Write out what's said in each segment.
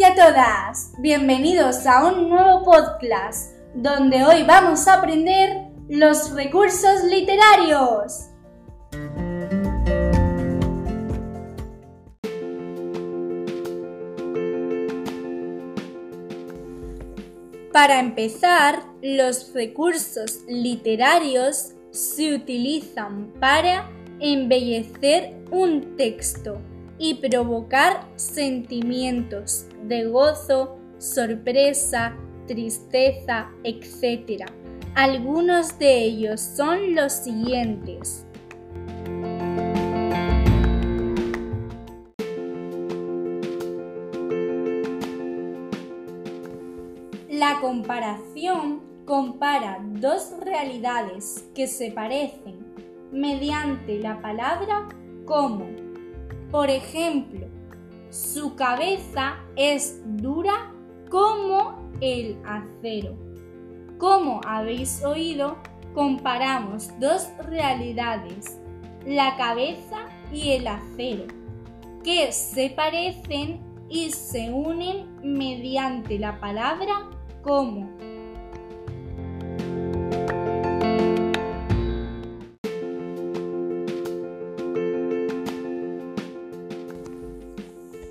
y a todas, bienvenidos a un nuevo podcast donde hoy vamos a aprender los recursos literarios. Para empezar, los recursos literarios se utilizan para embellecer un texto y provocar sentimientos de gozo, sorpresa, tristeza, etc. Algunos de ellos son los siguientes. La comparación compara dos realidades que se parecen mediante la palabra como. Por ejemplo, su cabeza es dura como el acero. Como habéis oído, comparamos dos realidades, la cabeza y el acero, que se parecen y se unen mediante la palabra como.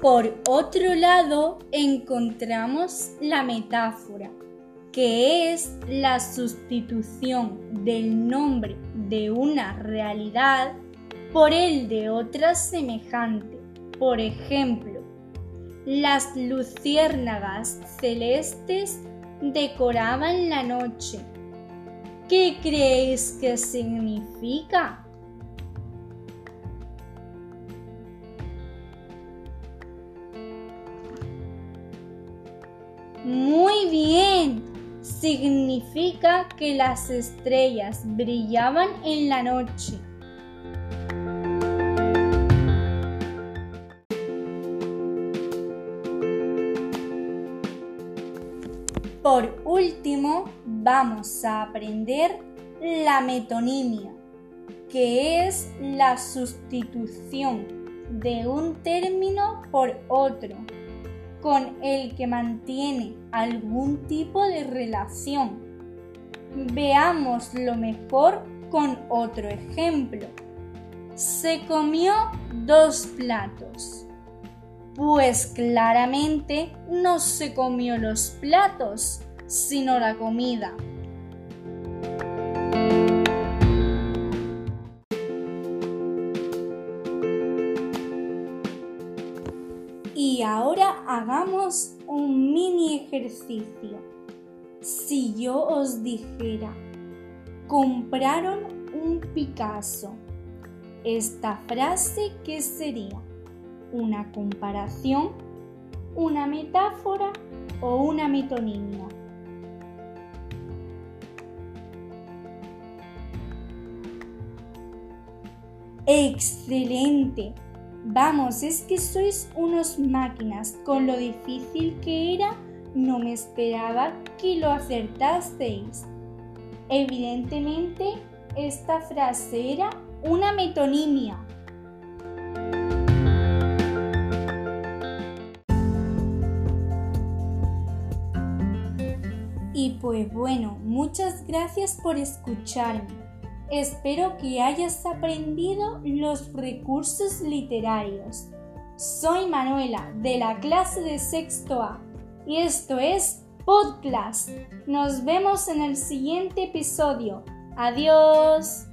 Por otro lado, encontramos la metáfora, que es la sustitución del nombre de una realidad por el de otra semejante. Por ejemplo, las luciérnagas celestes decoraban la noche. ¿Qué creéis que significa? Muy bien. Significa que las estrellas brillaban en la noche. Por último, vamos a aprender la metonimia, que es la sustitución de un término por otro con el que mantiene algún tipo de relación. Veamos lo mejor con otro ejemplo. Se comió dos platos. Pues claramente no se comió los platos, sino la comida. Hagamos un mini ejercicio. Si yo os dijera, compraron un Picasso, esta frase, ¿qué sería? ¿Una comparación? ¿Una metáfora o una metonimia? Excelente. Vamos, es que sois unos máquinas. Con lo difícil que era, no me esperaba que lo acertasteis. Evidentemente, esta frase era una metonimia. Y pues bueno, muchas gracias por escucharme. Espero que hayas aprendido los recursos literarios. Soy Manuela de la clase de sexto A y esto es Podcast. Nos vemos en el siguiente episodio. Adiós.